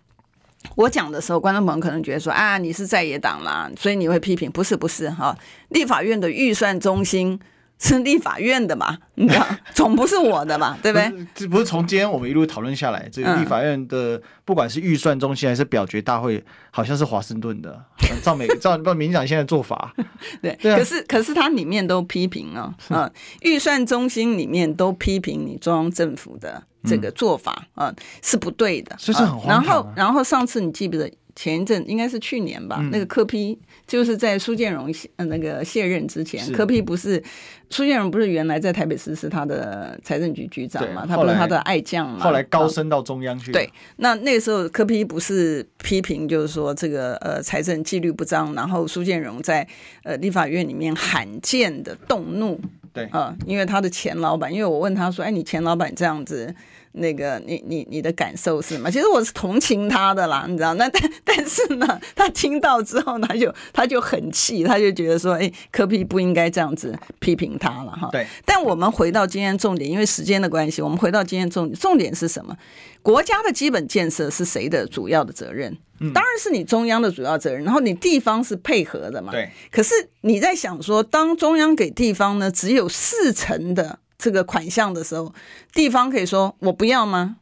我讲的时候，观众朋友可能觉得说啊，你是在野党啦，所以你会批评。不是不是哈，立法院的预算中心是立法院的嘛，(laughs) 你知道，总不是我的嘛，对不对？这不是从今天我们一路讨论下来，这个立法院的不管是预算中心还是表决大会，好像是华盛顿的，照美 (laughs) 照照民进党现在做法，(laughs) 对对，可是可是它里面都批评啊，嗯，预算中心里面都批评你中央政府的。这个做法啊、嗯、是不对的，所以是很然后，然后上次你记不记得前一阵应该是去年吧？嗯、那个柯批就是在苏建荣呃那个卸任之前，柯批不是苏建荣不是原来在台北市是他的财政局局长嘛？他不是他的爱将嘛？后来高升到中央去。对，那那个时候柯批不是批评就是说这个呃财政纪律不彰，然后苏建荣在呃立法院里面罕见的动怒。对啊、呃，因为他的前老板，因为我问他说：“哎，你前老板这样子。”那个，你你你的感受是什么？其实我是同情他的啦，你知道？那 (laughs) 但但是呢，他听到之后，他就他就很气，他就觉得说，哎，科比不应该这样子批评他了哈。对。但我们回到今天重点，因为时间的关系，我们回到今天重点，重点是什么？国家的基本建设是谁的主要的责任？嗯，当然是你中央的主要责任，然后你地方是配合的嘛。对。可是你在想说，当中央给地方呢，只有四成的。这个款项的时候，地方可以说我不要吗？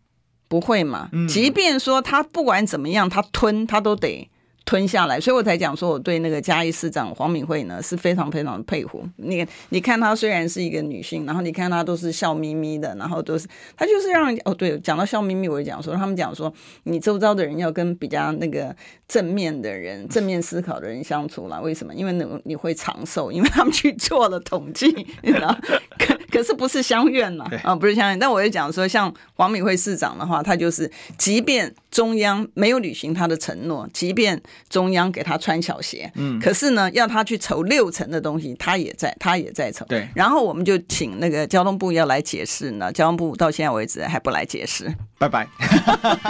不会嘛。即便说他不管怎么样，他吞他都得吞下来，所以我才讲说，我对那个嘉义市长黄敏惠呢是非常非常佩服。你你看她虽然是一个女性，然后你看她都是笑眯眯的，然后都是她就是让哦，对，讲到笑眯眯，我就讲说他们讲说，你周遭的人要跟比较那个正面的人、正面思考的人相处了。为什么？因为你你会长寿，因为他们去做了统计，你知道？可可是不是相怨嘛？啊，不是相怨。但我就讲说，像黄敏惠市长的话，她就是即便中央没有履行他的承诺，即便中央给他穿小鞋，嗯，可是呢，要他去筹六成的东西，他也在，他也在筹。对，然后我们就请那个交通部要来解释呢，交通部到现在为止还不来解释。拜拜，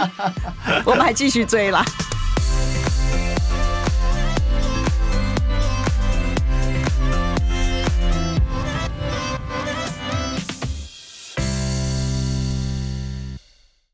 (laughs) 我们还继续追啦。